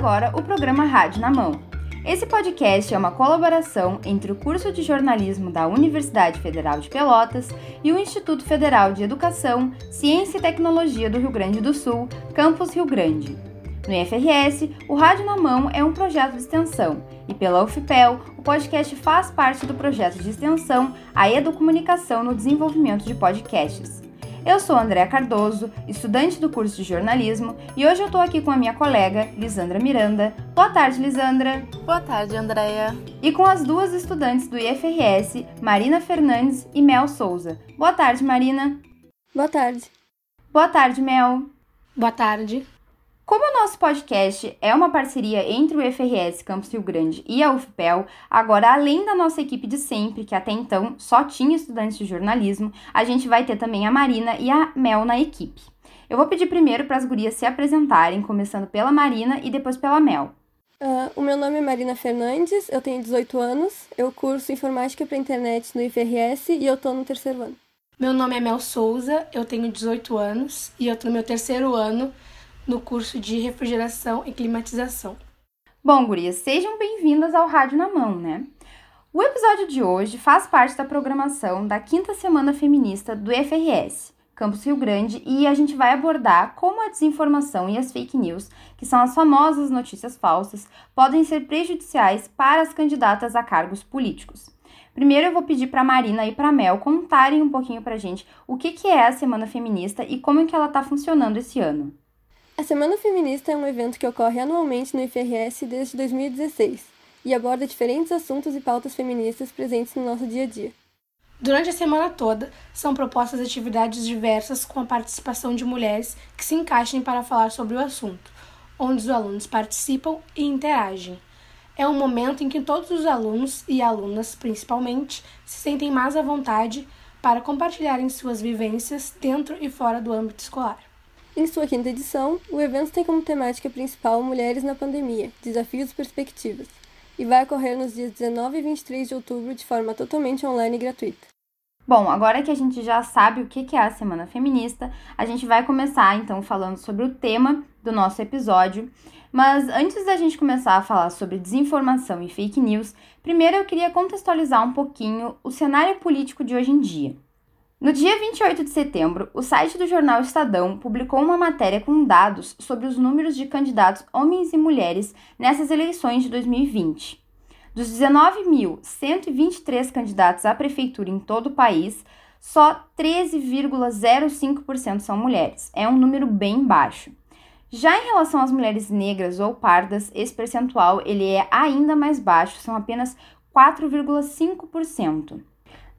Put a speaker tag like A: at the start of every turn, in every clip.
A: Agora o programa Rádio na Mão. Esse podcast é uma colaboração entre o curso de jornalismo da Universidade Federal de Pelotas e o Instituto Federal de Educação, Ciência e Tecnologia do Rio Grande do Sul, Campus Rio Grande. No IFRS, o Rádio na Mão é um projeto de extensão e pela UFPEL, o podcast faz parte do projeto de extensão A Educomunicação no Desenvolvimento de Podcasts. Eu sou Andréa Cardoso, estudante do curso de jornalismo, e hoje eu estou aqui com a minha colega, Lisandra Miranda. Boa tarde, Lisandra.
B: Boa tarde, Andréa.
A: E com as duas estudantes do IFRS, Marina Fernandes e Mel Souza. Boa tarde, Marina.
C: Boa tarde.
A: Boa tarde, Mel.
B: Boa tarde.
A: Como o nosso podcast é uma parceria entre o FRS Campus Rio Grande e a UFPEL, agora além da nossa equipe de sempre, que até então só tinha estudantes de jornalismo, a gente vai ter também a Marina e a Mel na equipe. Eu vou pedir primeiro para as gurias se apresentarem, começando pela Marina e depois pela Mel.
C: Uh, o meu nome é Marina Fernandes, eu tenho 18 anos, eu curso Informática para Internet no IFRS e eu estou no terceiro ano.
B: Meu nome é Mel Souza, eu tenho 18 anos e eu estou no meu terceiro ano no curso de refrigeração e climatização.
A: Bom, gurias, sejam bem-vindas ao Rádio na Mão, né? O episódio de hoje faz parte da programação da quinta semana feminista do FRS, Campus Rio Grande, e a gente vai abordar como a desinformação e as fake news, que são as famosas notícias falsas, podem ser prejudiciais para as candidatas a cargos políticos. Primeiro eu vou pedir para Marina e para Mel contarem um pouquinho para a gente o que, que é a Semana Feminista e como é que ela está funcionando esse ano.
C: A Semana Feminista é um evento que ocorre anualmente no IFRS desde 2016 e aborda diferentes assuntos e pautas feministas presentes no nosso dia a dia.
B: Durante a semana toda, são propostas atividades diversas com a participação de mulheres que se encaixem para falar sobre o assunto, onde os alunos participam e interagem. É um momento em que todos os alunos e alunas, principalmente, se sentem mais à vontade para compartilharem suas vivências dentro e fora do âmbito escolar.
C: Em sua quinta edição, o evento tem como temática principal Mulheres na Pandemia Desafios e Perspectivas e vai ocorrer nos dias 19 e 23 de outubro de forma totalmente online e gratuita.
A: Bom, agora que a gente já sabe o que é a Semana Feminista, a gente vai começar então falando sobre o tema do nosso episódio. Mas antes da gente começar a falar sobre desinformação e fake news, primeiro eu queria contextualizar um pouquinho o cenário político de hoje em dia. No dia 28 de setembro, o site do jornal Estadão publicou uma matéria com dados sobre os números de candidatos homens e mulheres nessas eleições de 2020. Dos 19.123 candidatos à prefeitura em todo o país, só 13,05% são mulheres. É um número bem baixo. Já em relação às mulheres negras ou pardas, esse percentual ele é ainda mais baixo, são apenas 4,5%.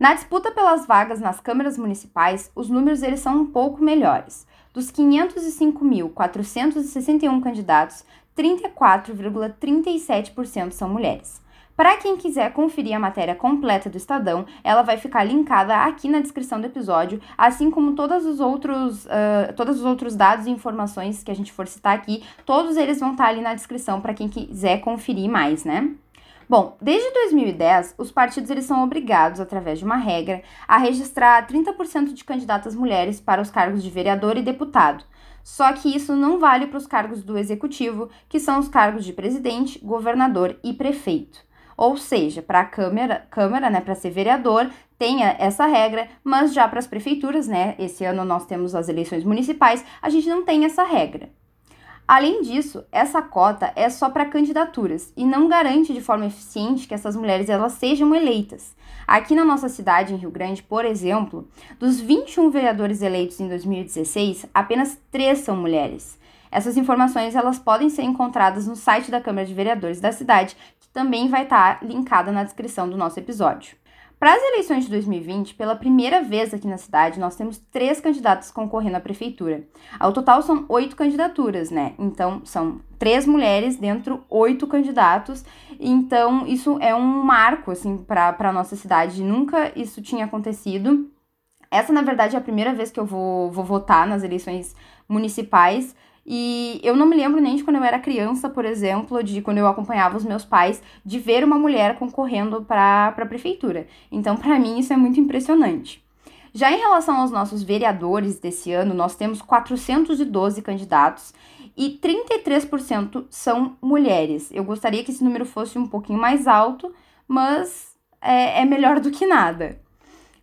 A: Na disputa pelas vagas nas câmaras municipais, os números eles são um pouco melhores. Dos 505.461 candidatos, 34,37% ssão mulheres. Para quem quiser conferir a matéria completa do Estadão, ela vai ficar linkada aqui na descrição do episódio, assim como todos os outros, uh, todos os outros dados e informações que a gente for citar aqui, todos eles vão estar ali na descrição para quem quiser conferir mais, né? Bom, desde 2010, os partidos eles são obrigados, através de uma regra, a registrar 30% de candidatas mulheres para os cargos de vereador e deputado. Só que isso não vale para os cargos do executivo, que são os cargos de presidente, governador e prefeito. Ou seja, para a Câmara, Câmara né, para ser vereador, tem essa regra, mas já para as prefeituras, né, esse ano nós temos as eleições municipais, a gente não tem essa regra. Além disso, essa cota é só para candidaturas e não garante de forma eficiente que essas mulheres elas sejam eleitas. Aqui na nossa cidade, em Rio Grande, por exemplo, dos 21 vereadores eleitos em 2016, apenas 3 são mulheres. Essas informações elas podem ser encontradas no site da Câmara de Vereadores da cidade, que também vai estar linkada na descrição do nosso episódio. Para as eleições de 2020, pela primeira vez aqui na cidade, nós temos três candidatos concorrendo à prefeitura. Ao total são oito candidaturas, né? Então são três mulheres dentro oito candidatos. Então isso é um marco assim para a nossa cidade. Nunca isso tinha acontecido. Essa, na verdade, é a primeira vez que eu vou, vou votar nas eleições municipais. E eu não me lembro nem de quando eu era criança, por exemplo, de quando eu acompanhava os meus pais, de ver uma mulher concorrendo para a prefeitura. Então, para mim, isso é muito impressionante. Já em relação aos nossos vereadores desse ano, nós temos 412 candidatos e 33% são mulheres. Eu gostaria que esse número fosse um pouquinho mais alto, mas é, é melhor do que nada.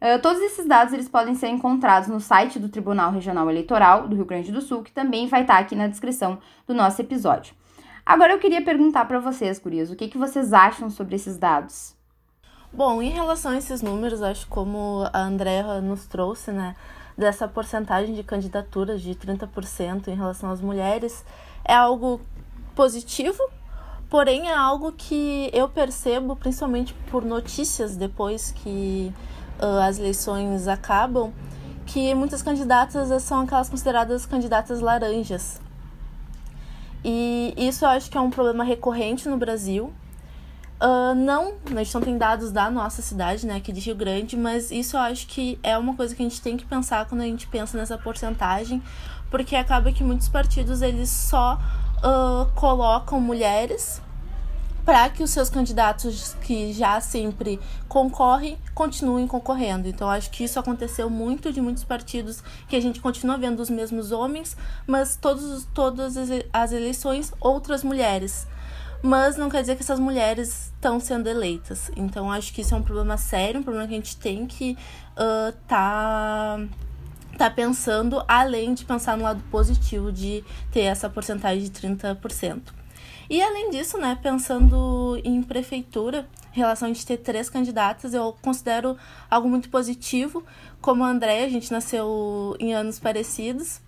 A: Uh, todos esses dados eles podem ser encontrados no site do Tribunal Regional Eleitoral do Rio Grande do Sul, que também vai estar aqui na descrição do nosso episódio. Agora eu queria perguntar para vocês, gurias, o que, que vocês acham sobre esses dados?
D: Bom, em relação a esses números, acho como a Andrea nos trouxe, né, dessa porcentagem de candidaturas de 30% em relação às mulheres, é algo positivo, porém é algo que eu percebo, principalmente por notícias depois que as eleições acabam, que muitas candidatas são aquelas consideradas candidatas laranjas. E isso eu acho que é um problema recorrente no Brasil. Uh, não, a gente não tem dados da nossa cidade, né, aqui de Rio Grande, mas isso eu acho que é uma coisa que a gente tem que pensar quando a gente pensa nessa porcentagem, porque acaba que muitos partidos eles só uh, colocam mulheres para que os seus candidatos que já sempre concorrem continuem concorrendo. Então acho que isso aconteceu muito de muitos partidos que a gente continua vendo os mesmos homens, mas todos todas as eleições outras mulheres. Mas não quer dizer que essas mulheres estão sendo eleitas. Então acho que isso é um problema sério, um problema que a gente tem que uh, tá tá pensando além de pensar no lado positivo de ter essa porcentagem de 30%. E além disso, né, pensando em prefeitura, em relação a ter três candidatas, eu considero algo muito positivo. Como a André, a gente nasceu em anos parecidos.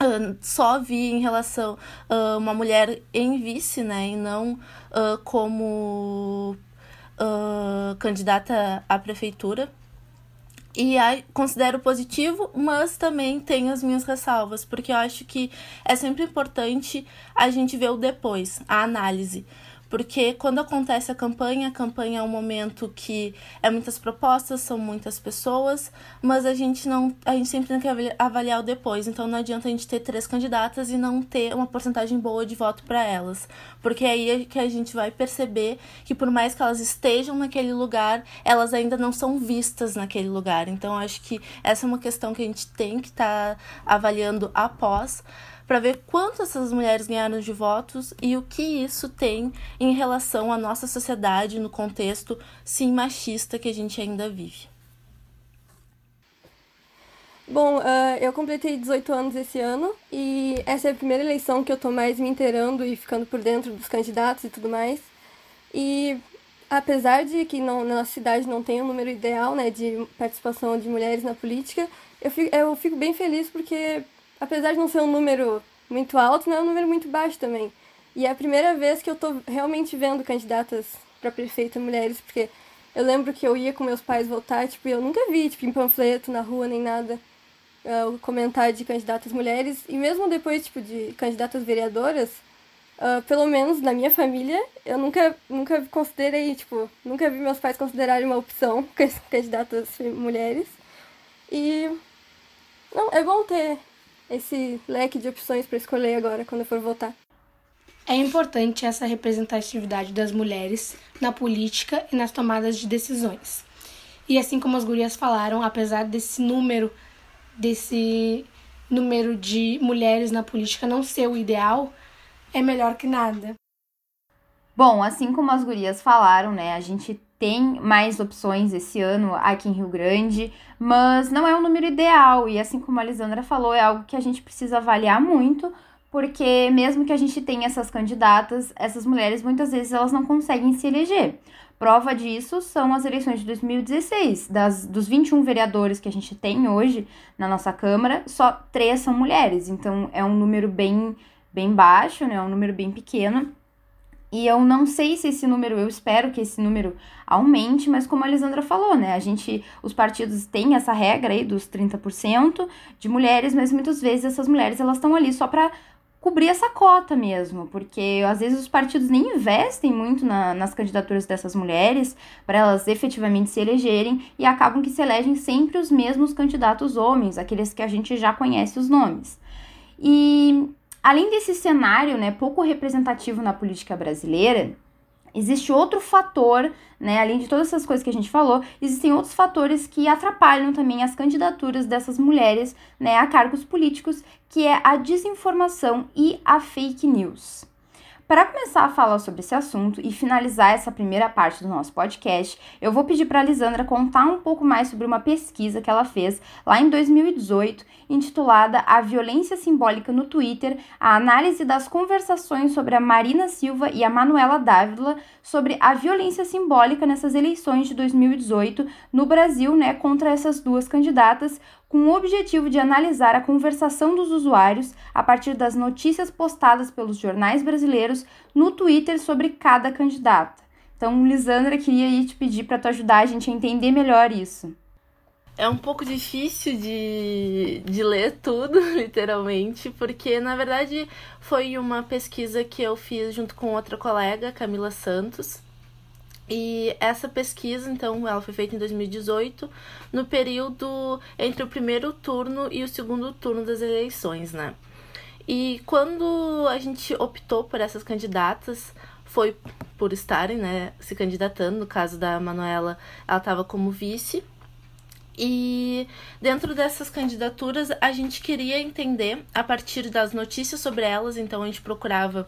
D: Uh, só vi em relação uh, uma mulher em vice, né, e não uh, como candidata à prefeitura. E considero positivo, mas também tenho as minhas ressalvas, porque eu acho que é sempre importante a gente ver o depois, a análise. Porque quando acontece a campanha, a campanha é um momento que é muitas propostas, são muitas pessoas, mas a gente não, a gente sempre tem que avaliar o depois. Então não adianta a gente ter três candidatas e não ter uma porcentagem boa de voto para elas, porque aí é que a gente vai perceber que por mais que elas estejam naquele lugar, elas ainda não são vistas naquele lugar. Então acho que essa é uma questão que a gente tem que estar tá avaliando após para ver quanto essas mulheres ganharam de votos e o que isso tem em relação à nossa sociedade no contexto sim machista que a gente ainda vive.
C: Bom, uh, eu completei 18 anos esse ano e essa é a primeira eleição que eu tô mais me inteirando e ficando por dentro dos candidatos e tudo mais. E apesar de que não, na nossa cidade não tem um número ideal né, de participação de mulheres na política, eu fico, eu fico bem feliz porque apesar de não ser um número muito alto, não é um número muito baixo também. E é a primeira vez que eu tô realmente vendo candidatas para prefeita mulheres, porque eu lembro que eu ia com meus pais votar, tipo, eu nunca vi, tipo, em panfleto, na rua, nem nada, uh, comentário de candidatas mulheres. E mesmo depois, tipo, de candidatas vereadoras, uh, pelo menos na minha família, eu nunca, nunca considerei, tipo, nunca vi meus pais considerarem uma opção candidatas mulheres. E não, é bom ter esse leque de opções para escolher agora quando eu for votar.
B: É importante essa representatividade das mulheres na política e nas tomadas de decisões. E assim como as gurias falaram, apesar desse número desse número de mulheres na política não ser o ideal, é melhor que nada.
A: Bom, assim como as gurias falaram, né, a gente tem mais opções esse ano aqui em Rio Grande, mas não é um número ideal. E assim como a Lisandra falou, é algo que a gente precisa avaliar muito, porque mesmo que a gente tenha essas candidatas, essas mulheres muitas vezes elas não conseguem se eleger. Prova disso são as eleições de 2016. Das, dos 21 vereadores que a gente tem hoje na nossa Câmara, só três são mulheres. Então é um número bem, bem baixo, né? É um número bem pequeno. E eu não sei se esse número, eu espero que esse número aumente, mas como a Lisandra falou, né? A gente, os partidos têm essa regra aí dos 30% de mulheres, mas muitas vezes essas mulheres elas estão ali só para cobrir essa cota mesmo, porque às vezes os partidos nem investem muito na, nas candidaturas dessas mulheres para elas efetivamente se elegerem e acabam que se elegem sempre os mesmos candidatos homens, aqueles que a gente já conhece os nomes. E Além desse cenário né, pouco representativo na política brasileira, Existe outro fator, né, além de todas essas coisas que a gente falou, existem outros fatores que atrapalham também as candidaturas dessas mulheres, né, a cargos políticos, que é a desinformação e a fake news. Para começar a falar sobre esse assunto e finalizar essa primeira parte do nosso podcast, eu vou pedir para a Lisandra contar um pouco mais sobre uma pesquisa que ela fez lá em 2018, intitulada A Violência Simbólica no Twitter: A análise das conversações sobre a Marina Silva e a Manuela Dávila sobre a violência simbólica nessas eleições de 2018 no Brasil, né, contra essas duas candidatas, com o objetivo de analisar a conversação dos usuários a partir das notícias postadas pelos jornais brasileiros no Twitter sobre cada candidata. Então, Lisandra, queria te pedir para tu ajudar a gente a entender melhor isso.
D: É um pouco difícil de, de ler tudo, literalmente, porque na verdade foi uma pesquisa que eu fiz junto com outra colega, Camila Santos, e essa pesquisa, então, ela foi feita em 2018, no período entre o primeiro turno e o segundo turno das eleições, né? E quando a gente optou por essas candidatas, foi por estarem, né, se candidatando. No caso da Manuela, ela estava como vice. E dentro dessas candidaturas, a gente queria entender, a partir das notícias sobre elas, então a gente procurava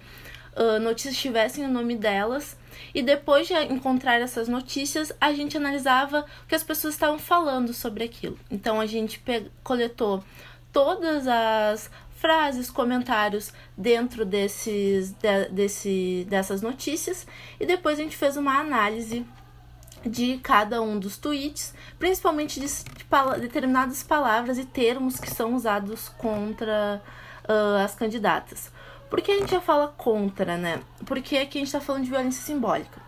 D: uh, notícias que tivessem o nome delas e depois de encontrar essas notícias, a gente analisava o que as pessoas estavam falando sobre aquilo. Então a gente coletou todas as frases, comentários dentro desses, de, desse, dessas notícias e depois a gente fez uma análise de cada um dos tweets, principalmente de, de determinadas palavras e termos que são usados contra uh, as candidatas. Por que a gente já fala contra, né? Porque aqui a gente tá falando de violência simbólica.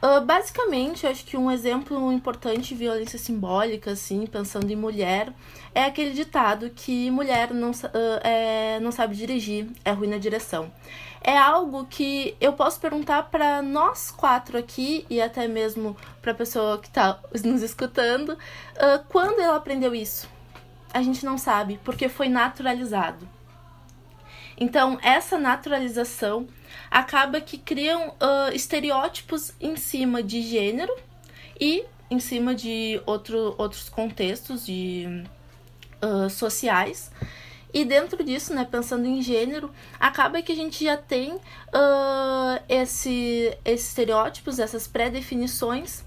D: Uh, basicamente, eu acho que um exemplo importante de violência simbólica, assim, pensando em mulher, é aquele ditado que mulher não, uh, é, não sabe dirigir, é ruim na direção. É algo que eu posso perguntar para nós quatro aqui e até mesmo para a pessoa que está nos escutando, uh, quando ela aprendeu isso? A gente não sabe, porque foi naturalizado. Então, essa naturalização acaba que criam uh, estereótipos em cima de gênero e em cima de outro, outros contextos de, uh, sociais. E dentro disso, né, pensando em gênero, acaba que a gente já tem uh, esse, esses estereótipos, essas pré-definições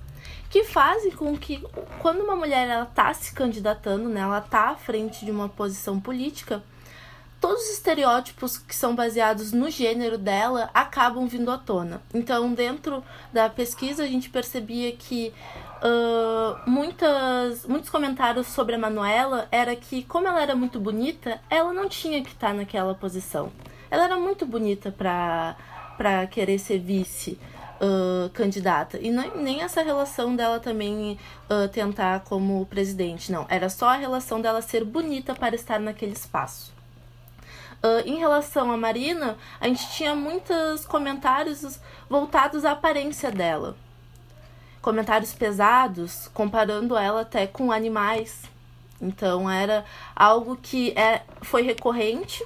D: que fazem com que quando uma mulher ela tá se candidatando, né, ela tá à frente de uma posição política, todos os estereótipos que são baseados no gênero dela acabam vindo à tona. Então, dentro da pesquisa, a gente percebia que uh, muitas, muitos comentários sobre a Manuela era que, como ela era muito bonita, ela não tinha que estar naquela posição. Ela era muito bonita para querer ser vice. Uh, candidata. E não, nem essa relação dela também uh, tentar como presidente, não. Era só a relação dela ser bonita para estar naquele espaço. Uh, em relação à Marina, a gente tinha muitos comentários voltados à aparência dela. Comentários pesados, comparando ela até com animais. Então era algo que é, foi recorrente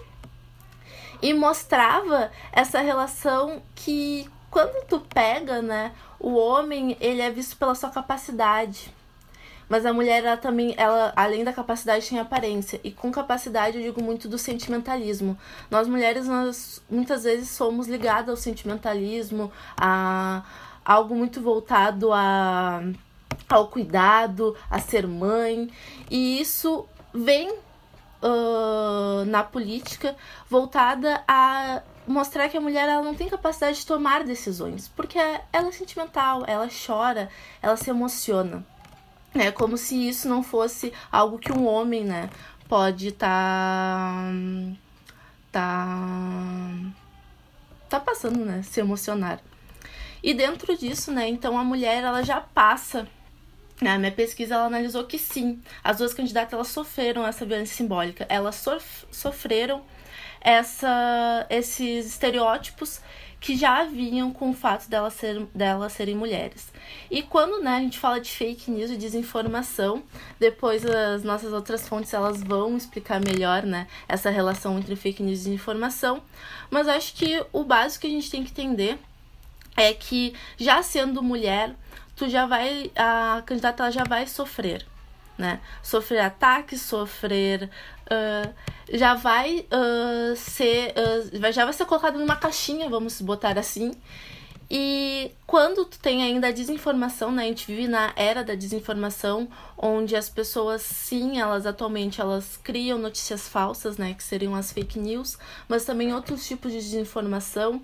D: e mostrava essa relação que quando tu pega, né, o homem, ele é visto pela sua capacidade. Mas a mulher, ela também, ela, além da capacidade, tem aparência. E com capacidade eu digo muito do sentimentalismo. Nós mulheres, nós muitas vezes somos ligadas ao sentimentalismo, a algo muito voltado a, ao cuidado, a ser mãe. E isso vem uh, na política voltada a mostrar que a mulher ela não tem capacidade de tomar decisões, porque ela é sentimental, ela chora, ela se emociona. É como se isso não fosse algo que um homem, né, pode tá, tá tá passando, né, se emocionar. E dentro disso, né, então a mulher ela já passa né, a minha pesquisa ela analisou que sim, as duas candidatas elas sofreram essa violência simbólica, elas sof sofreram essa, esses estereótipos que já vinham com o fato delas, ser, delas serem mulheres. E quando né, a gente fala de fake news e desinformação, depois as nossas outras fontes elas vão explicar melhor né, essa relação entre fake news e desinformação. Mas acho que o básico que a gente tem que entender é que já sendo mulher, tu já vai a candidata já vai sofrer, né? Sofrer ataques, sofrer uh, já vai uh, ser uh, já vai ser colocada numa caixinha, vamos botar assim. E quando tu tem ainda a desinformação, né? A gente vive na era da desinformação, onde as pessoas, sim, elas atualmente elas criam notícias falsas, né? Que seriam as fake news, mas também outros tipos de desinformação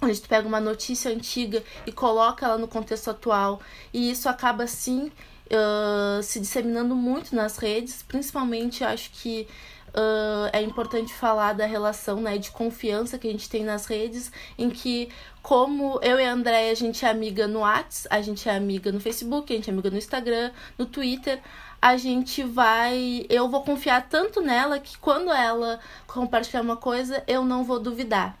D: onde tu pega uma notícia antiga e coloca ela no contexto atual e isso acaba sim uh, se disseminando muito nas redes, principalmente acho que uh, é importante falar da relação né, de confiança que a gente tem nas redes, em que como eu e a Andréia, a gente é amiga no WhatsApp, a gente é amiga no Facebook, a gente é amiga no Instagram, no Twitter, a gente vai. Eu vou confiar tanto nela que quando ela compartilhar uma coisa, eu não vou duvidar.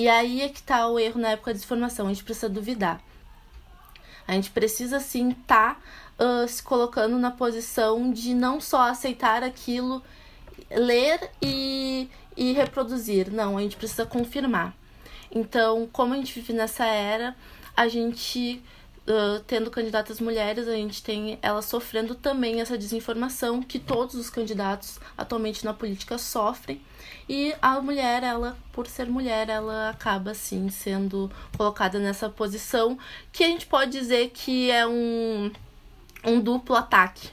D: E aí é que tá o erro na época de formação, a gente precisa duvidar. A gente precisa sim estar tá, uh, se colocando na posição de não só aceitar aquilo, ler e, e reproduzir. Não, a gente precisa confirmar. Então, como a gente vive nessa era, a gente Tendo candidatas mulheres, a gente tem elas sofrendo também essa desinformação que todos os candidatos atualmente na política sofrem. E a mulher, ela, por ser mulher, ela acaba sim sendo colocada nessa posição que a gente pode dizer que é um, um duplo ataque.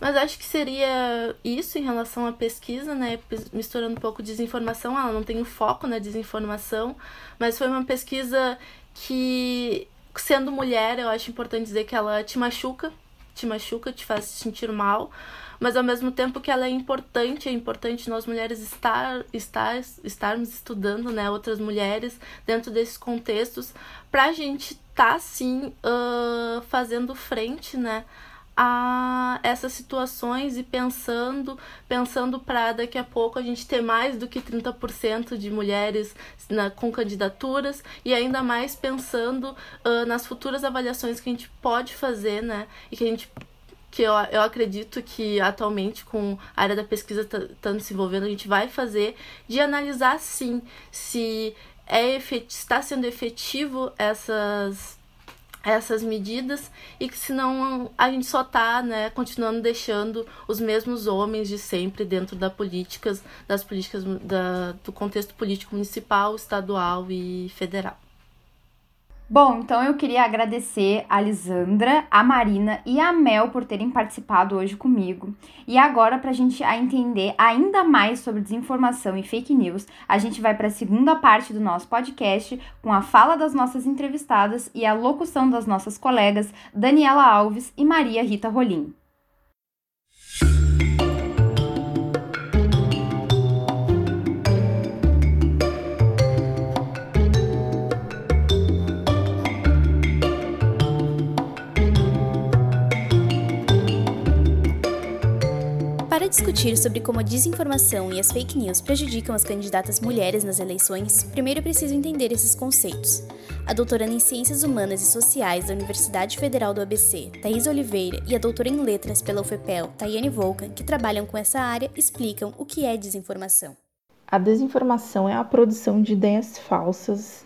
D: Mas acho que seria isso em relação à pesquisa, né? Misturando um pouco de desinformação. Ela não tem o foco na desinformação, mas foi uma pesquisa que, sendo mulher, eu acho importante dizer que ela te machuca, te machuca, te faz se sentir mal mas ao mesmo tempo que ela é importante, é importante nós mulheres estar, estar estarmos estudando, né, outras mulheres dentro desses contextos, para a gente estar tá, sim uh, fazendo frente, né, a essas situações e pensando, pensando para daqui a pouco a gente ter mais do que 30% de mulheres na, com candidaturas e ainda mais pensando uh, nas futuras avaliações que a gente pode fazer, né? E que a gente que eu, eu acredito que atualmente com a área da pesquisa tá, se envolvendo, a gente vai fazer, de analisar sim se é está sendo efetivo essas essas medidas e que senão a gente só está né, continuando deixando os mesmos homens de sempre dentro da políticas, das políticas da, do contexto político municipal, estadual e federal.
A: Bom, então eu queria agradecer a Lisandra, a Marina e a Mel por terem participado hoje comigo. E agora, para a gente entender ainda mais sobre desinformação e fake news, a gente vai para a segunda parte do nosso podcast com a fala das nossas entrevistadas e a locução das nossas colegas Daniela Alves e Maria Rita Rolim.
E: Para discutir sobre como a desinformação e as fake news prejudicam as candidatas mulheres nas eleições, primeiro é preciso entender esses conceitos. A doutoranda em Ciências Humanas e Sociais da Universidade Federal do ABC, Thais Oliveira, e a doutora em Letras pela UFPEL, Tayane Volkan, que trabalham com essa área, explicam o que é desinformação.
F: A desinformação é a produção de ideias falsas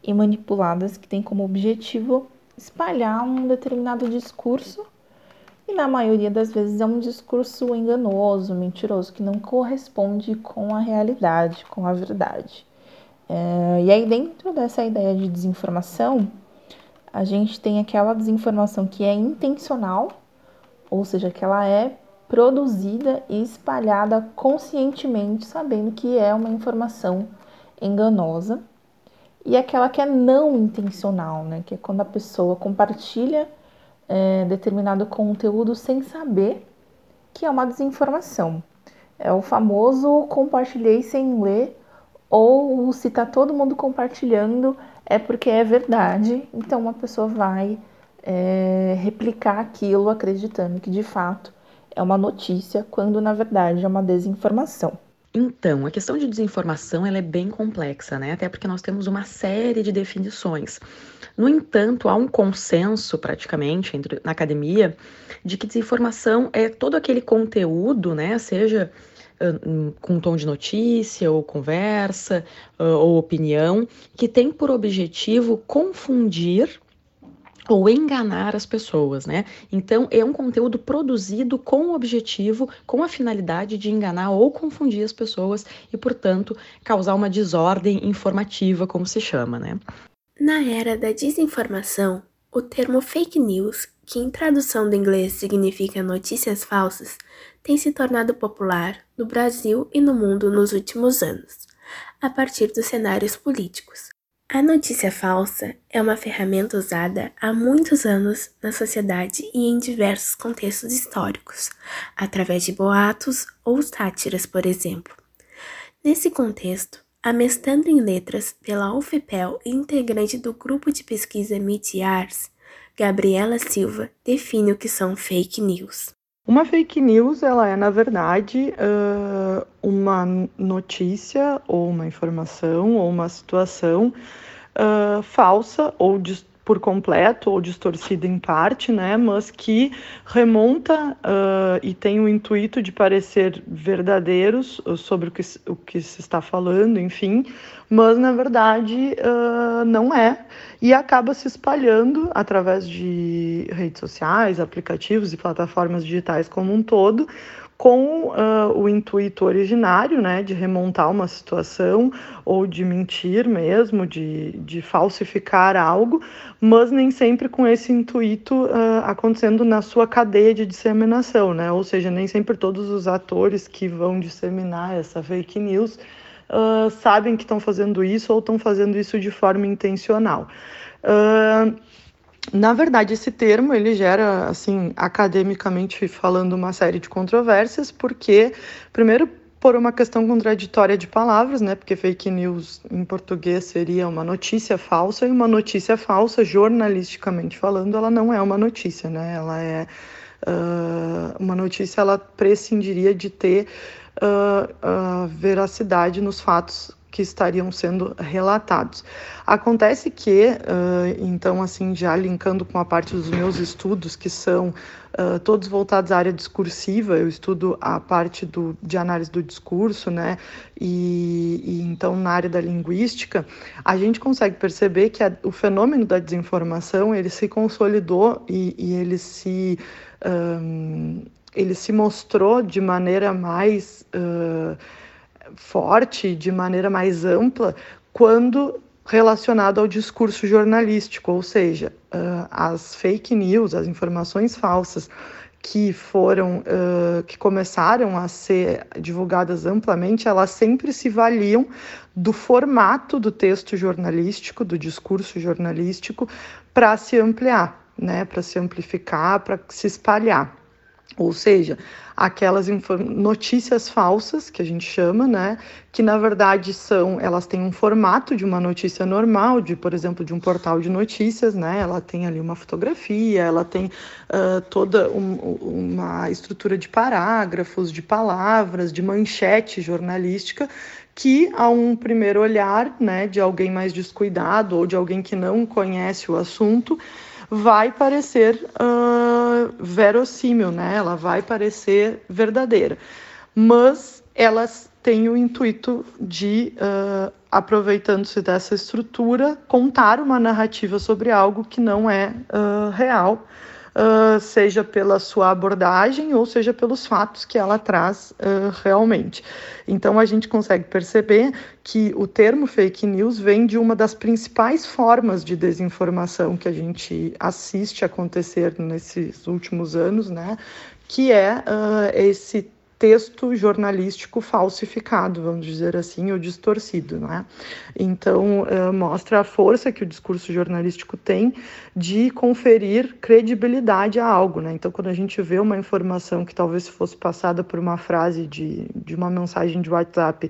F: e manipuladas que tem como objetivo espalhar um determinado discurso e na maioria das vezes é um discurso enganoso, mentiroso, que não corresponde com a realidade, com a verdade. É, e aí, dentro dessa ideia de desinformação, a gente tem aquela desinformação que é intencional, ou seja, que ela é produzida e espalhada conscientemente, sabendo que é uma informação enganosa, e aquela que é não intencional, né? Que é quando a pessoa compartilha é, determinado conteúdo sem saber que é uma desinformação. É o famoso compartilhei sem ler, ou se tá todo mundo compartilhando é porque é verdade, então uma pessoa vai é, replicar aquilo acreditando que de fato é uma notícia, quando na verdade é uma desinformação.
G: Então, a questão de desinformação ela é bem complexa, né? Até porque nós temos uma série de definições. No entanto, há um consenso praticamente entre, na academia de que desinformação é todo aquele conteúdo, né? Seja uh, com tom de notícia ou conversa ou opinião, que tem por objetivo confundir ou enganar as pessoas, né? Então é um conteúdo produzido com o objetivo, com a finalidade de enganar ou confundir as pessoas e, portanto, causar uma desordem informativa, como se chama, né?
H: Na era da desinformação, o termo fake news, que em tradução do inglês significa notícias falsas, tem se tornado popular no Brasil e no mundo nos últimos anos, a partir dos cenários políticos. A notícia falsa é uma ferramenta usada há muitos anos na sociedade e em diversos contextos históricos, através de boatos ou sátiras, por exemplo. Nesse contexto, a mestranda em letras pela UFPEL e integrante do grupo de pesquisa MITIARS, Gabriela Silva, define o que são fake news.
I: Uma fake news, ela é, na verdade, uh, uma notícia ou uma informação ou uma situação uh, falsa ou por completo ou distorcida em parte, né, mas que remonta uh, e tem o intuito de parecer verdadeiros sobre o que, o que se está falando, enfim, mas na verdade uh, não é. E acaba se espalhando através de redes sociais, aplicativos e plataformas digitais como um todo, com uh, o intuito originário, né, de remontar uma situação ou de mentir mesmo, de, de falsificar algo, mas nem sempre com esse intuito uh, acontecendo na sua cadeia de disseminação, né, ou seja, nem sempre todos os atores que vão disseminar essa fake news uh, sabem que estão fazendo isso ou estão fazendo isso de forma intencional. Uh, na verdade, esse termo ele gera, assim, academicamente falando, uma série de controvérsias, porque, primeiro, por uma questão contraditória de palavras, né? Porque fake news em português seria uma notícia falsa, e uma notícia falsa, jornalisticamente falando, ela não é uma notícia, né? Ela é uh, uma notícia, ela prescindiria de ter uh, uh, veracidade nos fatos que estariam sendo relatados. Acontece que, uh, então, assim, já linkando com a parte dos meus estudos, que são uh, todos voltados à área discursiva, eu estudo a parte do, de análise do discurso, né, e, e então na área da linguística, a gente consegue perceber que a, o fenômeno da desinformação, ele se consolidou e, e ele se... Um, ele se mostrou de maneira mais uh, forte, de maneira mais ampla, quando relacionado ao discurso jornalístico, ou seja, uh, as fake news, as informações falsas que foram, uh, que começaram a ser divulgadas amplamente, elas sempre se valiam do formato do texto jornalístico, do discurso jornalístico, para se ampliar, né, para se amplificar, para se espalhar. Ou seja, aquelas notícias falsas que a gente chama, né, que na verdade são, elas têm um formato de uma notícia normal, de por exemplo de um portal de notícias, né, ela tem ali uma fotografia, ela tem uh, toda um, uma estrutura de parágrafos, de palavras, de manchete jornalística que a um primeiro olhar, né, de alguém mais descuidado ou de alguém que não conhece o assunto, vai parecer uh, verossímil, né? Ela vai parecer verdadeira. Mas elas têm o intuito de, uh, aproveitando-se dessa estrutura, contar uma narrativa sobre algo que não é uh, real seja pela sua abordagem ou seja pelos fatos que ela traz uh, realmente. Então a gente consegue perceber que o termo fake news vem de uma das principais formas de desinformação que a gente assiste acontecer nesses últimos anos, né? Que é uh, esse texto jornalístico falsificado, vamos dizer assim, ou distorcido, não é? Então, uh, mostra a força que o discurso jornalístico tem de conferir credibilidade a algo, né? Então, quando a gente vê uma informação que talvez fosse passada por uma frase de, de uma mensagem de WhatsApp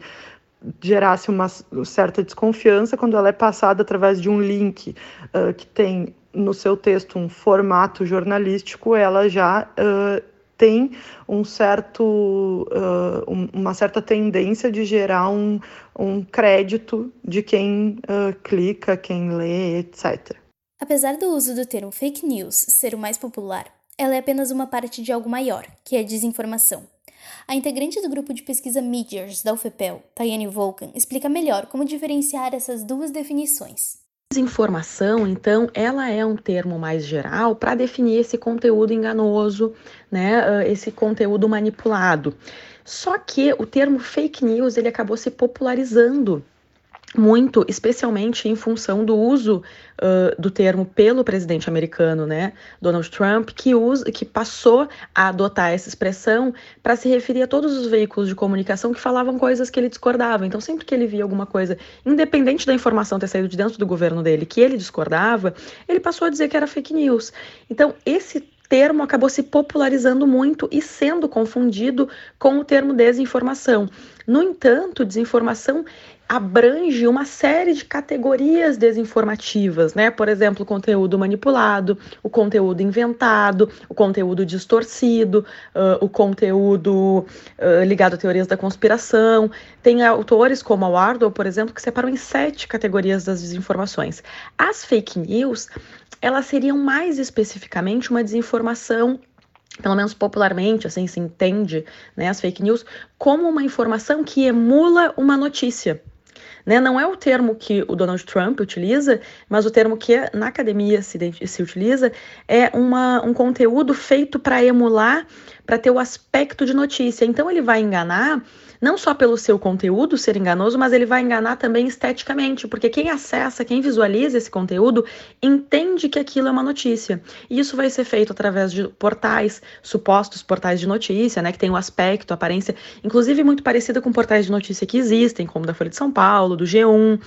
I: gerasse uma certa desconfiança quando ela é passada através de um link uh, que tem no seu texto um formato jornalístico, ela já uh, tem um certo, uh, uma certa tendência de gerar um, um crédito de quem uh, clica, quem lê, etc.
E: Apesar do uso do termo fake news ser o mais popular, ela é apenas uma parte de algo maior, que é desinformação. A integrante do grupo de pesquisa Meteors da UFPEL, Tayane Volkan, explica melhor como diferenciar essas duas definições.
G: Desinformação, então, ela é um termo mais geral para definir esse conteúdo enganoso, né, esse conteúdo manipulado. Só que o termo fake news ele acabou se popularizando muito, especialmente em função do uso uh, do termo pelo presidente americano, né, Donald Trump, que, usa, que passou a adotar essa expressão para se referir a todos os veículos de comunicação que falavam coisas que ele discordava. Então, sempre que ele via alguma coisa, independente da informação ter saído de dentro do governo dele, que ele discordava, ele passou a dizer que era fake news. Então, esse termo acabou se popularizando muito e sendo confundido com o termo desinformação. No entanto, desinformação abrange uma série de categorias desinformativas, né? Por exemplo, o conteúdo manipulado, o conteúdo inventado, o conteúdo distorcido, uh, o conteúdo uh, ligado a teorias da conspiração. Tem autores como a Wardle, por exemplo, que separam em sete categorias das desinformações. As fake news, elas seriam mais especificamente uma desinformação pelo menos popularmente, assim se entende, né, as fake news, como uma informação que emula uma notícia. Né? Não é o termo que o Donald Trump utiliza, mas o termo que na academia se, se utiliza é uma, um conteúdo feito para emular, para ter o aspecto de notícia. Então ele vai enganar não só pelo seu conteúdo ser enganoso, mas ele vai enganar também esteticamente, porque quem acessa, quem visualiza esse conteúdo, entende que aquilo é uma notícia. E isso vai ser feito através de portais, supostos portais de notícia, né, que tem um aspecto, aparência, inclusive muito parecida com portais de notícia que existem, como da Folha de São Paulo, do G1.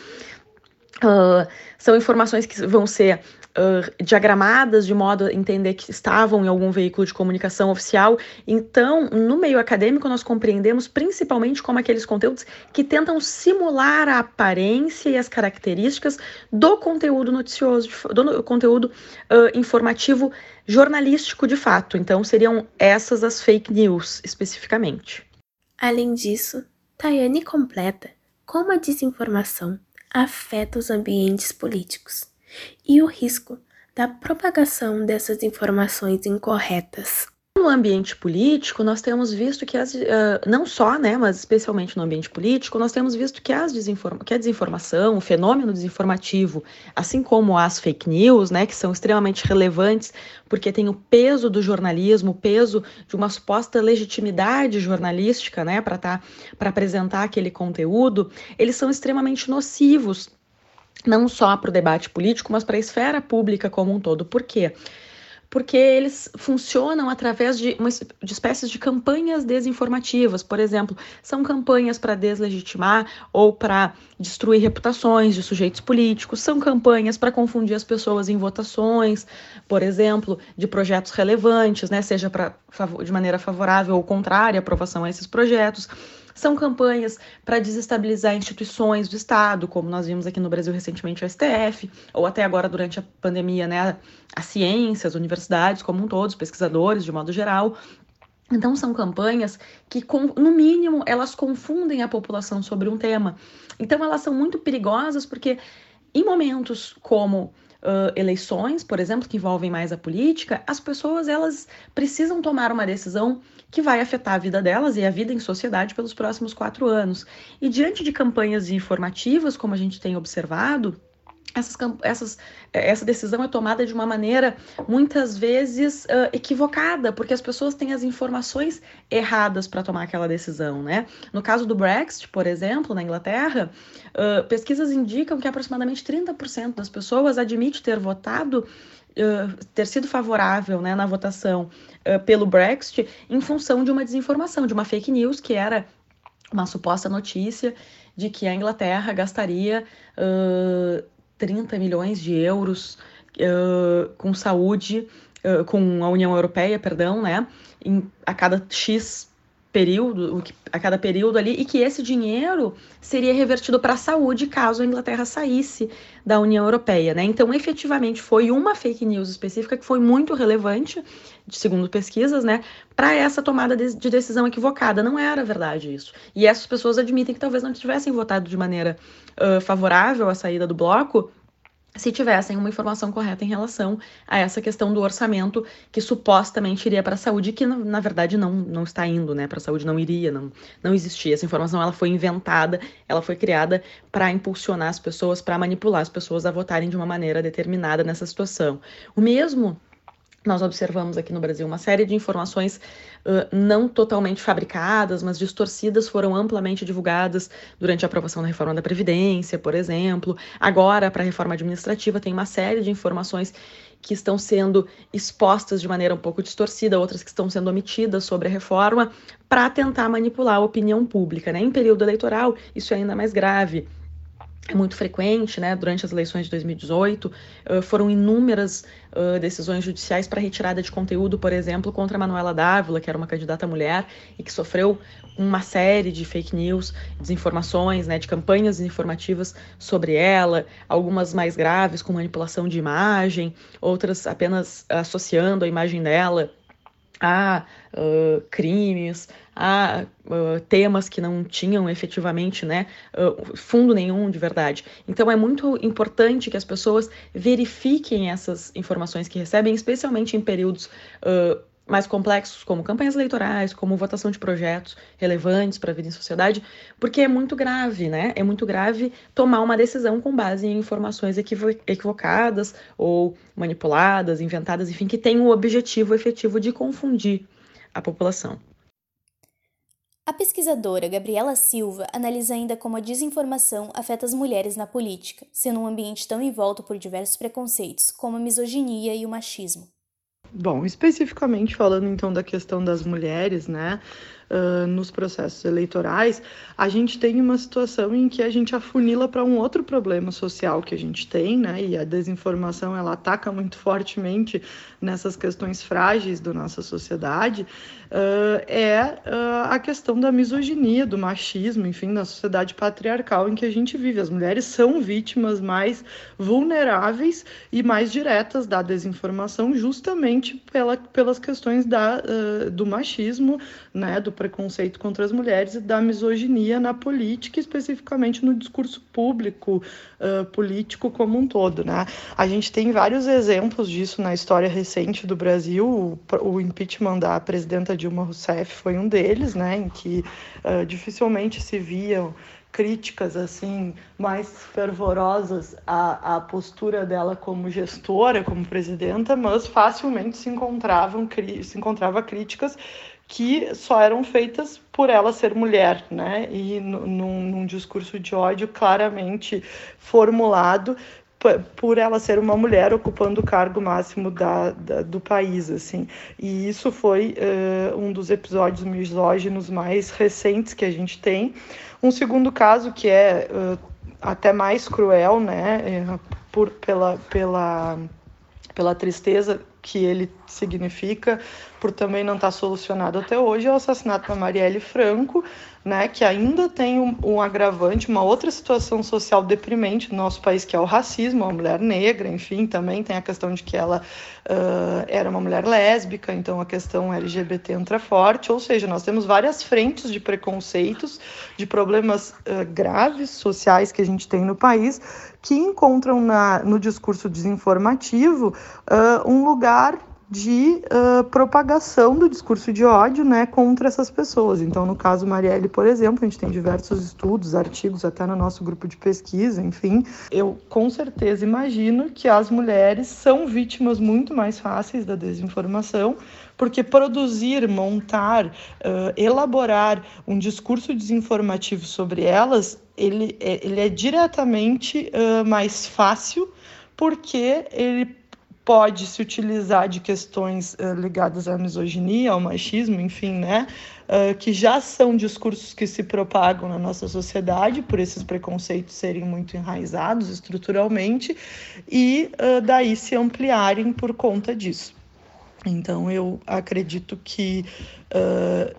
G: Uh, são informações que vão ser uh, diagramadas de modo a entender que estavam em algum veículo de comunicação oficial. Então, no meio acadêmico, nós compreendemos principalmente como aqueles conteúdos que tentam simular a aparência e as características do conteúdo noticioso, do conteúdo uh, informativo jornalístico de fato. Então, seriam essas as fake news especificamente.
H: Além disso, Tayane completa como a desinformação afeta os ambientes políticos e o risco da propagação dessas informações incorretas.
G: No ambiente político, nós temos visto que as, uh, não só, né, mas especialmente no ambiente político, nós temos visto que, as desinforma que a desinformação, o fenômeno desinformativo, assim como as fake news, né, que são extremamente relevantes porque tem o peso do jornalismo, o peso de uma suposta legitimidade jornalística, né, para tá, para apresentar aquele conteúdo, eles são extremamente nocivos não só para o debate político, mas para a esfera pública como um todo. Por quê? Porque eles funcionam através de, uma, de espécies de campanhas desinformativas. Por exemplo, são campanhas para deslegitimar ou para destruir reputações de sujeitos políticos, são campanhas para confundir as pessoas em votações, por exemplo, de projetos relevantes, né, seja pra, de maneira favorável ou contrária à aprovação a esses projetos são campanhas para desestabilizar instituições do Estado, como nós vimos aqui no Brasil recentemente o STF, ou até agora durante a pandemia, né, a ciência, as universidades como um todo, os pesquisadores de modo geral. Então são campanhas que, no mínimo, elas confundem a população sobre um tema. Então elas são muito perigosas porque em momentos como uh, eleições, por exemplo, que envolvem mais a política, as pessoas elas precisam tomar uma decisão que vai afetar a vida delas e a vida em sociedade pelos próximos quatro anos. E diante de campanhas informativas, como a gente tem observado, essas, essas, eh, essa decisão é tomada de uma maneira muitas vezes uh, equivocada, porque as pessoas têm as informações erradas para tomar aquela decisão, né? No caso do Brexit, por exemplo, na Inglaterra, uh, pesquisas indicam que aproximadamente 30% das pessoas admite ter votado Uh, ter sido favorável né, na votação uh, pelo Brexit em função de uma desinformação, de uma fake news que era uma suposta notícia de que a Inglaterra gastaria uh, 30 milhões de euros uh, com saúde, uh, com a União Europeia, perdão, né, em, a cada X período, a cada período ali, e que esse dinheiro seria revertido para a saúde caso a Inglaterra saísse da União Europeia, né? Então, efetivamente, foi uma fake news específica que foi muito relevante, segundo pesquisas, né, para essa tomada de, de, decisão equivocada. Não era verdade isso. E essas pessoas admitem que talvez não tivessem votado de maneira uh, favorável à saída do bloco se tivessem uma informação correta em relação a essa questão do orçamento que supostamente iria para a saúde, que na, verdade não, não está indo, né? Para a saúde não iria, não, não existia. Essa informação ela foi inventada, ela foi criada para impulsionar as pessoas, para manipular as pessoas a votarem de uma maneira determinada nessa situação. O mesmo nós observamos aqui no Brasil uma série de informações uh, não totalmente fabricadas, mas distorcidas, foram amplamente divulgadas durante a aprovação da reforma da Previdência, por exemplo. Agora, para a reforma administrativa, tem uma série de informações que estão sendo expostas de maneira um pouco distorcida, outras que estão sendo omitidas sobre a reforma, para tentar manipular a opinião pública. Né? Em período eleitoral, isso é ainda mais grave é muito frequente, né? Durante as eleições de 2018, uh, foram inúmeras decisões judiciais para retirada de conteúdo, por exemplo, contra Manuela Dávila, que era uma candidata mulher e que sofreu uma série de fake news, desinformações, né? De campanhas informativas sobre ela, algumas mais graves, com manipulação de imagem, outras apenas associando a imagem dela a uh, crimes, a uh, temas que não tinham efetivamente né, uh, fundo nenhum de verdade. Então é muito importante que as pessoas verifiquem essas informações que recebem, especialmente em períodos mais complexos, como campanhas eleitorais, como votação de projetos relevantes para a vida em sociedade, porque é muito grave, né? É muito grave tomar uma decisão com base em informações equivo equivocadas ou manipuladas, inventadas, enfim, que tem o objetivo efetivo de confundir a população.
E: A pesquisadora Gabriela Silva analisa ainda como a desinformação afeta as mulheres na política, sendo um ambiente tão envolto por diversos preconceitos, como a misoginia e o machismo.
I: Bom, especificamente falando então da questão das mulheres, né? Uh, nos processos eleitorais, a gente tem uma situação em que a gente afunila para um outro problema social que a gente tem, né? E a desinformação ela ataca muito fortemente nessas questões frágeis da nossa sociedade, uh, é uh, a questão da misoginia, do machismo, enfim, na sociedade patriarcal em que a gente vive. As mulheres são vítimas mais vulneráveis e mais diretas da desinformação, justamente pela, pelas questões da, do machismo, né? Do preconceito contra as mulheres e da misoginia na política, especificamente no discurso público uh, político como um todo. Né? A gente tem vários exemplos disso na história recente do Brasil. O, o impeachment da presidenta Dilma Rousseff foi um deles, né, em que uh, dificilmente se viam críticas assim mais fervorosas à, à postura dela como gestora, como presidenta, mas facilmente se encontravam se encontrava críticas que só eram feitas por ela ser mulher, né? E num, num discurso de ódio claramente formulado por ela ser uma mulher ocupando o cargo máximo da, da do país, assim. E isso foi uh, um dos episódios misóginos mais recentes que a gente tem. Um segundo caso que é uh, até mais cruel, né, por, pela, pela, pela tristeza que ele significa, por também não estar tá solucionado até hoje, é o assassinato da Marielle Franco, né, que ainda tem um, um, agravante, uma outra situação social deprimente no nosso país, que é o racismo, a mulher negra, enfim, também tem a questão de que ela uh, era uma mulher lésbica, então a questão LGBT entra forte, ou seja, nós temos várias frentes de preconceitos, de problemas uh, graves sociais que a gente tem no país, que encontram na, no discurso desinformativo uh, um lugar de uh, propagação do discurso de ódio né, contra essas pessoas. Então, no caso Marielle, por exemplo, a gente tem diversos estudos, artigos até no nosso grupo de pesquisa, enfim. Eu com certeza imagino que as mulheres são vítimas muito mais fáceis da desinformação, porque produzir, montar, uh, elaborar um discurso desinformativo sobre elas, ele, é, ele é diretamente uh, mais fácil, porque ele pode se utilizar de questões uh, ligadas à misoginia, ao machismo, enfim, né? Uh, que já são discursos que se propagam na nossa sociedade por esses preconceitos serem muito enraizados estruturalmente e uh, daí se ampliarem por conta disso. Então, eu acredito que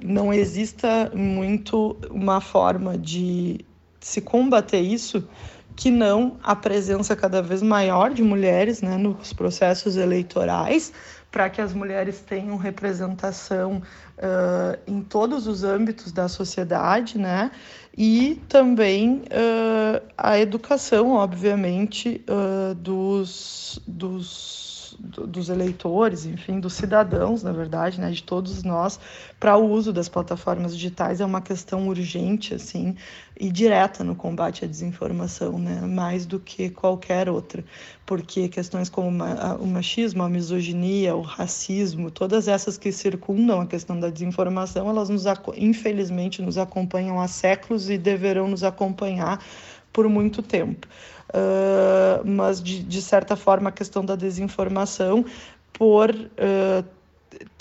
I: não exista muito uma forma de se combater isso que não a presença cada vez maior de mulheres né, nos processos eleitorais, para que as mulheres tenham representação uh, em todos os âmbitos da sociedade, né? E também uh, a educação, obviamente, uh, dos, dos dos eleitores, enfim, dos cidadãos, na verdade, né, de todos nós, para o uso das plataformas digitais é uma questão urgente, assim, e direta no combate à desinformação, né, mais do que qualquer outra, porque questões como o machismo, a misoginia, o racismo, todas essas que circundam a questão da desinformação, elas nos, infelizmente nos acompanham há séculos e deverão nos acompanhar por muito tempo. Uh, mas de, de, certa forma a questão da desinformação por uh,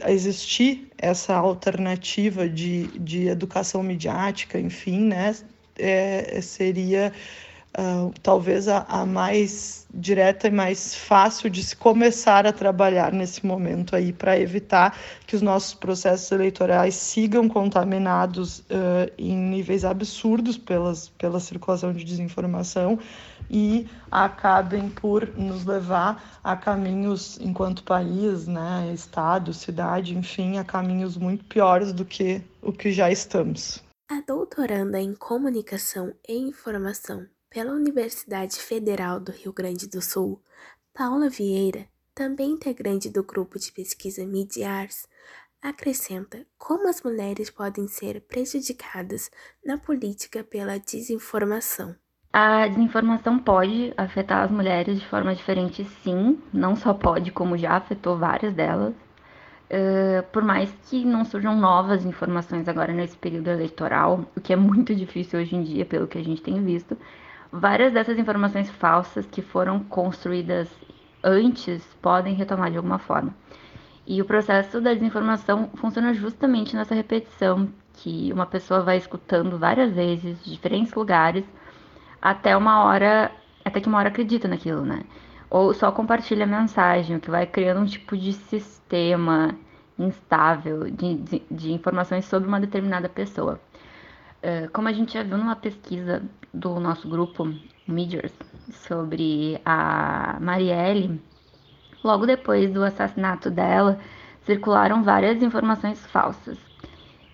I: existir essa alternativa de, de educação midiática, enfim, né, é, seria uh, talvez a, a, mais direta e mais fácil de se começar a trabalhar nesse momento aí para evitar que os nossos processos eleitorais sigam contaminados uh, em níveis absurdos pelas, pela circulação de desinformação e acabem por nos levar a caminhos enquanto país, né, estado, cidade, enfim, a caminhos muito piores do que o que já estamos.
H: A doutoranda em Comunicação e Informação pela Universidade Federal do Rio Grande do Sul, Paula Vieira, também integrante do grupo de pesquisa Midiars, acrescenta como as mulheres podem ser prejudicadas na política pela desinformação.
J: A desinformação pode afetar as mulheres de forma diferente, sim, não só pode, como já afetou várias delas. Uh, por mais que não surjam novas informações agora nesse período eleitoral, o que é muito difícil hoje em dia, pelo que a gente tem visto, várias dessas informações falsas que foram construídas antes podem retomar de alguma forma. E o processo da desinformação funciona justamente nessa repetição, que uma pessoa vai escutando várias vezes, de diferentes lugares, até uma hora, até que uma hora acredita naquilo, né? Ou só compartilha a mensagem, o que vai criando um tipo de sistema instável de, de, de informações sobre uma determinada pessoa. Uh, como a gente já viu numa pesquisa do nosso grupo Midgers sobre a Marielle, logo depois do assassinato dela, circularam várias informações falsas.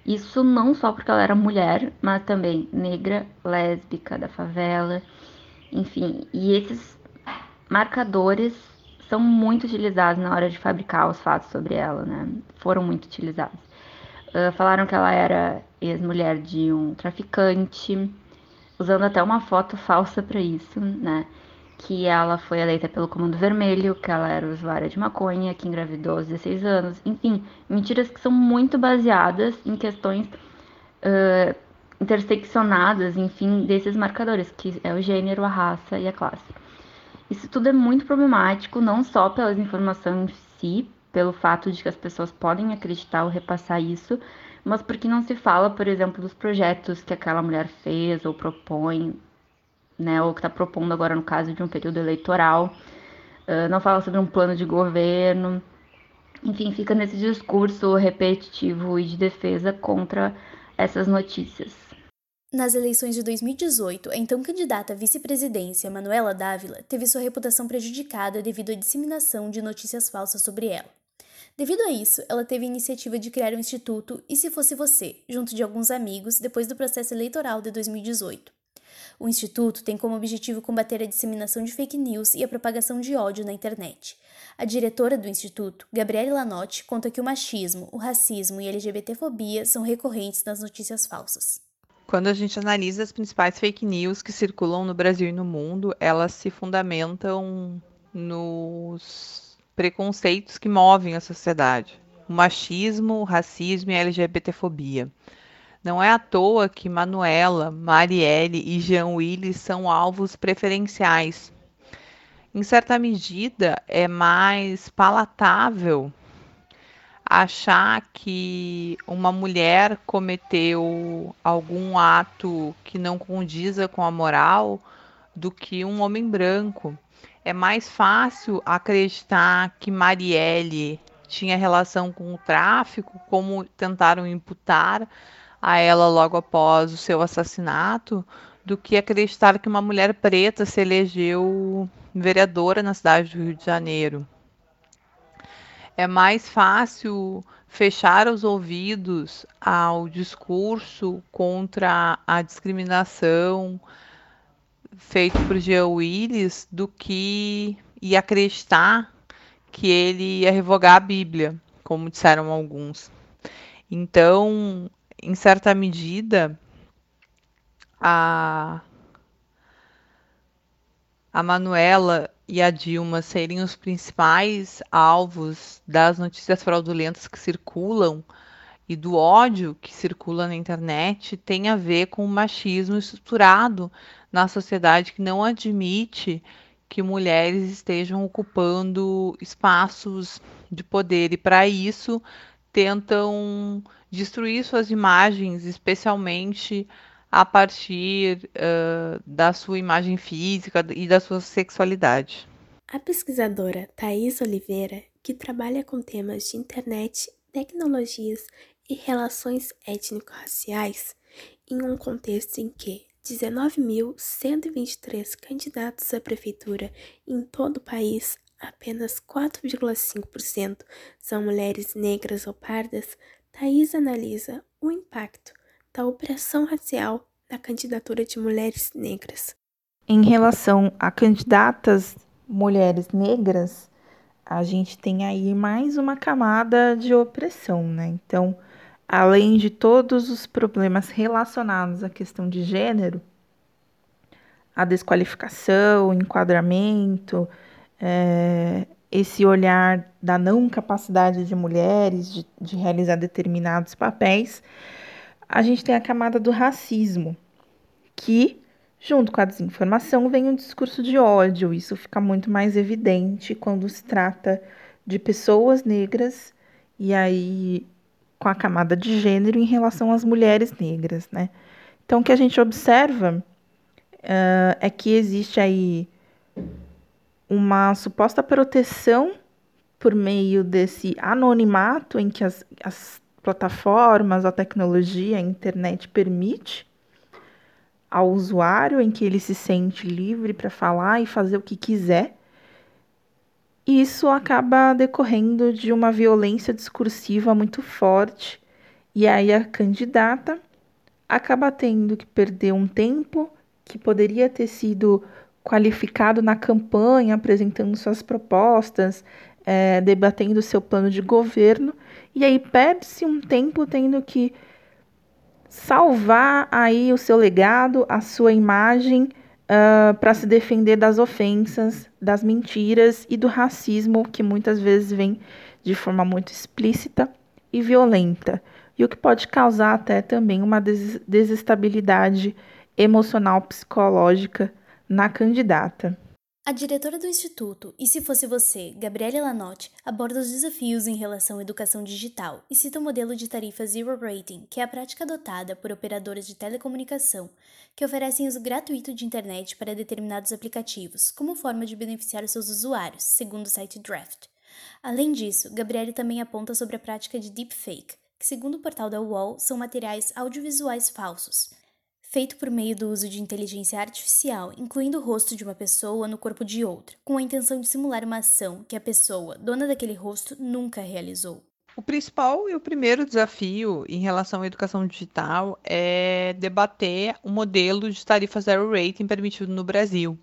J: Isso não só porque ela era mulher, mas também negra, lésbica, da favela, enfim. E esses marcadores são muito utilizados na hora de fabricar os fatos sobre ela, né? Foram muito utilizados. Uh, falaram que ela era ex-mulher de um traficante, usando até uma foto falsa para isso, né? Que ela foi eleita pelo Comando Vermelho, que ela era usuária de maconha, que engravidou aos 16 anos. Enfim, mentiras que são muito baseadas em questões uh, interseccionadas, enfim, desses marcadores, que é o gênero, a raça e a classe. Isso tudo é muito problemático, não só pelas informações em si, pelo fato de que as pessoas podem acreditar ou repassar isso, mas porque não se fala, por exemplo, dos projetos que aquela mulher fez ou propõe, né, ou que está propondo agora no caso de um período eleitoral, uh, não fala sobre um plano de governo, enfim, fica nesse discurso repetitivo e de defesa contra essas notícias.
E: Nas eleições de 2018, a então candidata à vice-presidência, Manuela Dávila, teve sua reputação prejudicada devido à disseminação de notícias falsas sobre ela. Devido a isso, ela teve a iniciativa de criar um instituto E Se Fosse Você, junto de alguns amigos, depois do processo eleitoral de 2018. O Instituto tem como objetivo combater a disseminação de fake news e a propagação de ódio na internet. A diretora do Instituto, Gabriele Lanotti, conta que o machismo, o racismo e a LGBTfobia são recorrentes nas notícias falsas.
K: Quando a gente analisa as principais fake news que circulam no Brasil e no mundo, elas se fundamentam nos preconceitos que movem a sociedade: o machismo, o racismo e a LGBTfobia. Não é à toa que Manuela, Marielle e Jean Willis são alvos preferenciais. Em certa medida, é mais palatável achar que uma mulher cometeu algum ato que não condiza com a moral do que um homem branco é mais fácil acreditar que Marielle tinha relação com o tráfico, como tentaram imputar a ela logo após o seu assassinato, do que acreditar que uma mulher preta se elegeu vereadora na cidade do Rio de Janeiro. é mais fácil fechar os ouvidos ao discurso contra a discriminação feito por Jean Willis do que e acreditar que ele ia revogar a Bíblia, como disseram alguns. Então, em certa medida, a a Manuela e a Dilma serem os principais alvos das notícias fraudulentas que circulam e do ódio que circula na internet tem a ver com o machismo estruturado na sociedade que não admite que mulheres estejam ocupando espaços de poder. E para isso tentam destruir suas imagens, especialmente a partir uh, da sua imagem física e da sua sexualidade.
H: A pesquisadora Thais Oliveira, que trabalha com temas de internet, tecnologias e relações étnico-raciais, em um contexto em que 19.123 candidatos à prefeitura em todo o país, apenas 4,5% são mulheres negras ou pardas, Thais analisa o impacto da opressão racial na candidatura de mulheres negras.
F: Em relação a candidatas mulheres negras, a gente tem aí mais uma camada de opressão, né? Então, além de todos os problemas relacionados à questão de gênero, a desqualificação, o enquadramento, é, esse olhar da não capacidade de mulheres de, de realizar determinados papéis, a gente tem a camada do racismo, que, junto com a desinformação, vem um discurso de ódio. Isso fica muito mais evidente quando se trata de pessoas negras e aí com a camada de gênero em relação às mulheres negras, né? Então, o que a gente observa uh, é que existe aí uma suposta proteção por meio desse anonimato em que as, as plataformas, a tecnologia, a internet permite ao usuário, em que ele se sente livre para falar e fazer o que quiser. Isso acaba decorrendo de uma violência discursiva muito forte, e aí a candidata acaba tendo que perder um tempo que poderia ter sido qualificado na campanha, apresentando suas propostas, é, debatendo seu plano de governo, e aí perde-se um tempo tendo que salvar aí o seu legado, a sua imagem, uh, ah, para se defender das ofensas, das mentiras e do racismo que muitas vezes vem de forma muito explícita e violenta, e o que pode causar até também uma des desestabilidade emocional psicológica na candidata.
E: A diretora do Instituto, E Se Fosse Você, Gabriele Lanotte, aborda os desafios em relação à educação digital e cita o modelo de tarifa Zero Rating, que é a prática adotada por operadoras de telecomunicação que oferecem uso gratuito de internet para determinados aplicativos, como forma de beneficiar os seus usuários, segundo o site Draft. Além disso, Gabriele também aponta sobre a prática de deepfake, que, segundo o portal da UOL, são materiais audiovisuais falsos feito por meio do uso de inteligência artificial, incluindo o rosto de uma pessoa no corpo de outra, com a intenção de simular uma ação que a pessoa, dona daquele rosto, nunca realizou.
K: O principal e o primeiro desafio em relação à educação digital é debater o modelo de tarifa zero rating permitido no Brasil,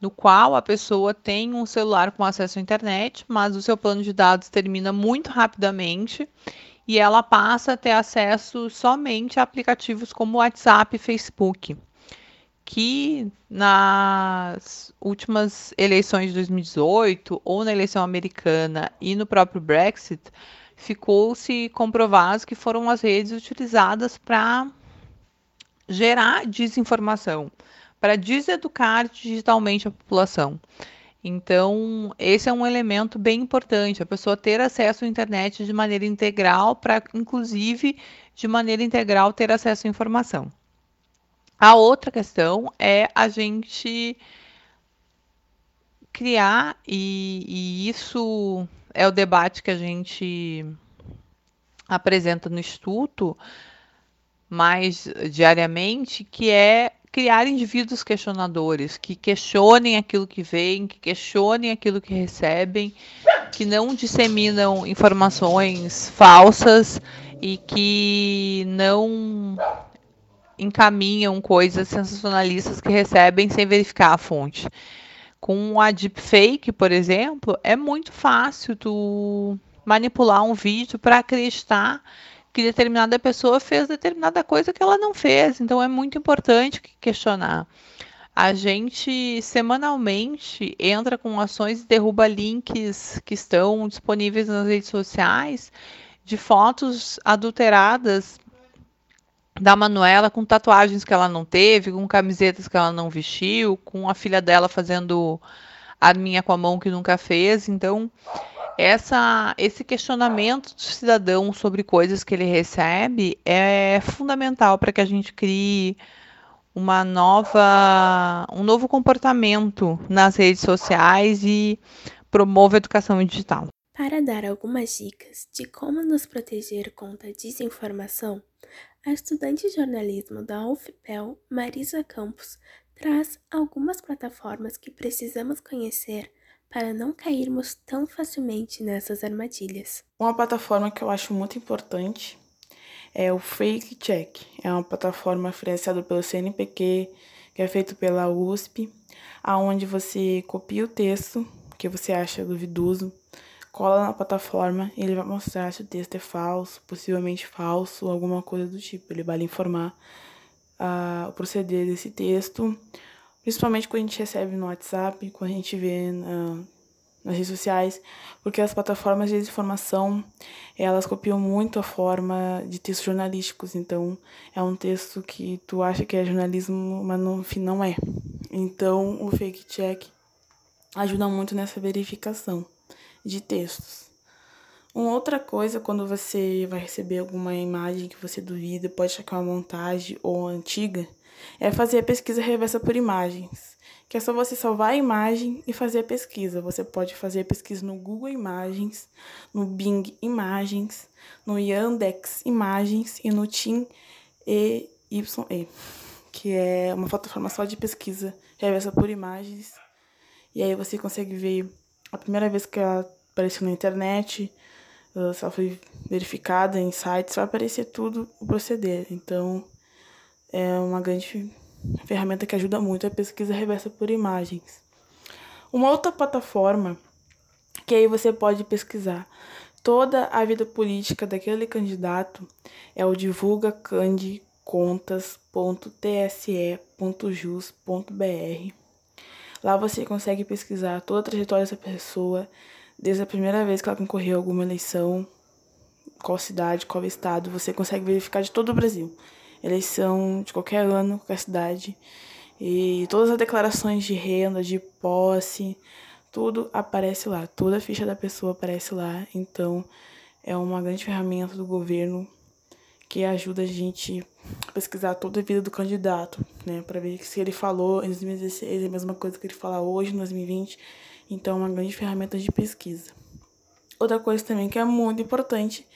K: no qual a pessoa tem um celular com acesso à internet, mas o seu plano de dados termina muito rapidamente e ela passa a ter acesso somente a aplicativos como WhatsApp e Facebook, que nas últimas eleições de 2018 ou na eleição americana e no próprio Brexit ficou-se comprovado que foram as redes utilizadas para gerar desinformação, para deseducar digitalmente a população. Então, esse é um elemento bem importante, a pessoa ter acesso à internet de maneira integral, para, inclusive, de maneira integral, ter acesso à informação. A outra questão é a gente criar, e, e isso é o debate que a gente apresenta no Instituto mais diariamente, que é criar indivíduos questionadores, que questionem aquilo que veem, que questionem aquilo que recebem que não disseminam informações falsas e que não encaminham coisas sensacionalistas que recebem sem verificar a fonte. Com a deepfake, por exemplo, é muito fácil tu manipular um vídeo para acreditar que determinada pessoa fez determinada coisa que ela não fez. Então é muito importante questionar. A gente semanalmente entra com ações e derruba links que estão disponíveis nas redes sociais de fotos adulteradas da Manuela com tatuagens que ela não teve, com camisetas que ela não vestiu, com a filha dela fazendo arminha com a mão que nunca fez. Então, essa, esse questionamento do cidadão sobre coisas que ele recebe é fundamental para que a gente crie uma nova, um novo comportamento nas redes sociais e promova a educação digital.
H: Para dar algumas dicas de como nos proteger contra a desinformação, a estudante de jornalismo da UFPEL, Marisa Campos, traz algumas plataformas que precisamos conhecer para não cairmos tão facilmente nessas armadilhas.
L: Uma plataforma que eu acho muito importante é o Fake Check. É uma plataforma financiada pelo CNPq, que é feito pela USP, aonde você copia o texto que você acha duvidoso, cola na plataforma e ele vai mostrar se o texto é falso, possivelmente falso, alguma coisa do tipo. Ele vai lhe informar uh, o proceder desse texto, principalmente quando a gente recebe no WhatsApp, quando a gente vê uh, nas redes sociais, porque as plataformas de desinformação, elas copiam muito a forma de textos jornalísticos, então é um texto que tu acha que é jornalismo, mas no fim não é. Então o fake check ajuda muito nessa verificação de textos. Uma outra coisa, quando você vai receber alguma imagem que você duvida, pode achar que é uma montagem ou antiga, é fazer a pesquisa reversa por imagens, que é só você salvar a imagem e fazer a pesquisa. Você pode fazer a pesquisa no Google Imagens, no Bing Imagens, no Yandex Imagens e no Tim EYE, que é uma plataforma só de pesquisa reversa por imagens. E aí você consegue ver a primeira vez que ela apareceu na internet, se ela foi verificada em sites, vai aparecer tudo o proceder. Então, é uma grande ferramenta que ajuda muito a pesquisa reversa por imagens. Uma outra plataforma que aí você pode pesquisar toda a vida política daquele candidato é o divulgacandecontas.tse.jus.br. Lá você consegue pesquisar toda a trajetória dessa pessoa, desde a primeira vez que ela concorreu a alguma eleição, qual cidade, qual estado, você consegue verificar de todo o Brasil. Eleição de qualquer ano, qualquer cidade. E todas as declarações de renda, de posse, tudo aparece lá. Toda a ficha da pessoa aparece lá. Então, é uma grande ferramenta do governo que ajuda a gente a pesquisar toda a vida do candidato, né? Para ver se ele falou em 2016 é a mesma coisa que ele fala hoje, em 2020. Então, é uma grande ferramenta de pesquisa. Outra coisa também que é muito importante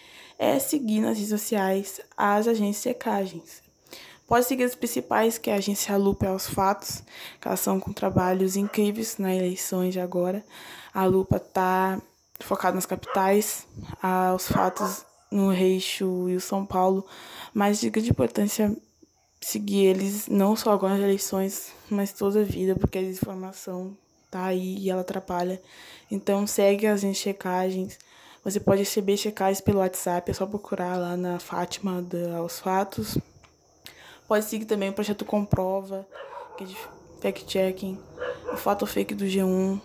L: é seguir nas redes sociais as agências secagens. Pode seguir as principais, que é a agência Lupa aos Fatos, que elas são com trabalhos incríveis nas eleições de agora. A Lupa está focada nas capitais, aos fatos no Reixo e o São Paulo, mas de grande importância seguir eles não só agora nas eleições, mas toda a vida, porque a desinformação tá aí e ela atrapalha. Então segue as checagens. Você pode receber checagens pelo WhatsApp, é só procurar lá na Fátima aos Fatos. Pode seguir também o projeto Comprova, que é de fact-checking, o fato fake do G1.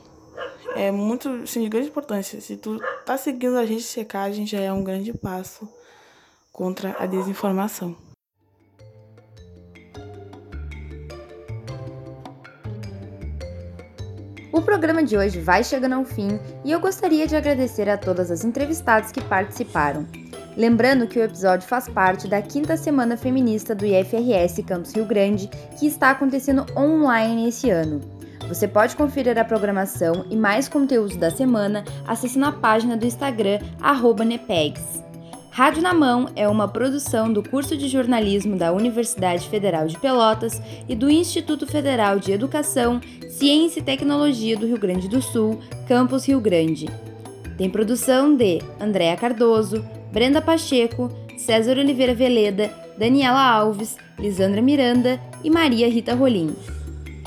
L: É muito, assim, de grande importância. Se tu tá seguindo a gente de checagem, já é um grande passo contra a desinformação.
A: O programa de hoje vai chegando ao fim e eu gostaria de agradecer a todas as entrevistadas que participaram. Lembrando que o episódio faz parte da quinta semana feminista do IFRS Campus Rio Grande, que está acontecendo online esse ano. Você pode conferir a programação e mais conteúdos da semana acessando a página do Instagram @nepegs. Rádio na Mão é uma produção do curso de jornalismo da Universidade Federal de Pelotas e do Instituto Federal de Educação, Ciência e Tecnologia do Rio Grande do Sul, Campus Rio Grande. Tem produção de Andréa Cardoso, Brenda Pacheco, César Oliveira Veleda, Daniela Alves, Lisandra Miranda e Maria Rita Rolim.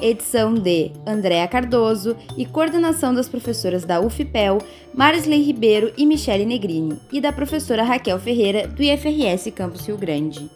A: Edição de Andréa Cardoso e coordenação das professoras da UFPEL, Marisley Ribeiro e Michele Negrini, e da professora Raquel Ferreira, do IFRS Campus Rio Grande.